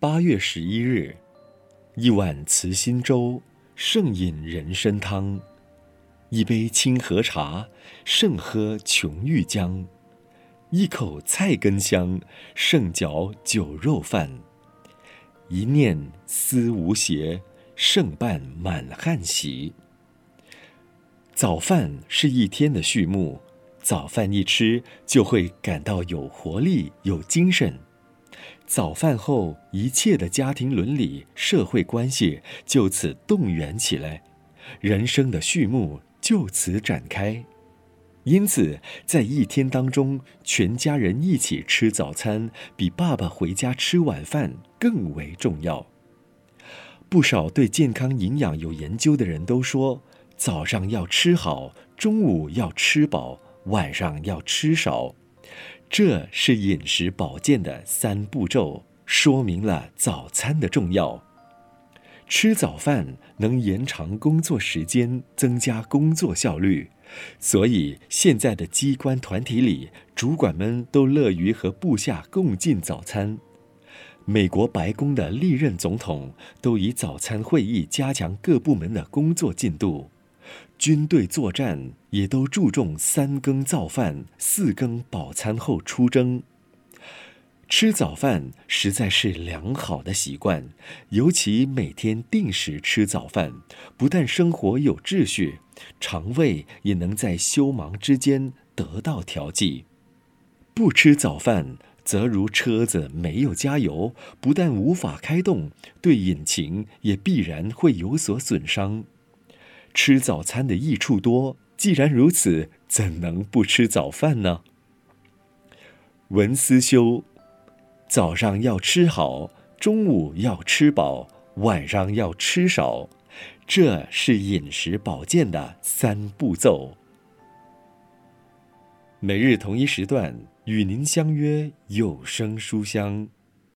八月十一日，一碗慈心粥，胜饮人参汤；一杯清河茶，胜喝琼玉浆；一口菜根香，胜嚼酒肉饭；一念思无邪，胜办满汉席。早饭是一天的序幕，早饭一吃就会感到有活力、有精神。早饭后，一切的家庭伦理、社会关系就此动员起来，人生的序幕就此展开。因此，在一天当中，全家人一起吃早餐，比爸爸回家吃晚饭更为重要。不少对健康营养有研究的人都说，早上要吃好，中午要吃饱，晚上要吃少。这是饮食保健的三步骤，说明了早餐的重要。吃早饭能延长工作时间，增加工作效率，所以现在的机关团体里，主管们都乐于和部下共进早餐。美国白宫的历任总统都以早餐会议加强各部门的工作进度。军队作战也都注重三更造饭，四更饱餐后出征。吃早饭实在是良好的习惯，尤其每天定时吃早饭，不但生活有秩序，肠胃也能在休忙之间得到调剂。不吃早饭，则如车子没有加油，不但无法开动，对引擎也必然会有所损伤。吃早餐的益处多，既然如此，怎能不吃早饭呢？文思修，早上要吃好，中午要吃饱，晚上要吃少，这是饮食保健的三步骤。每日同一时段与您相约有声书香。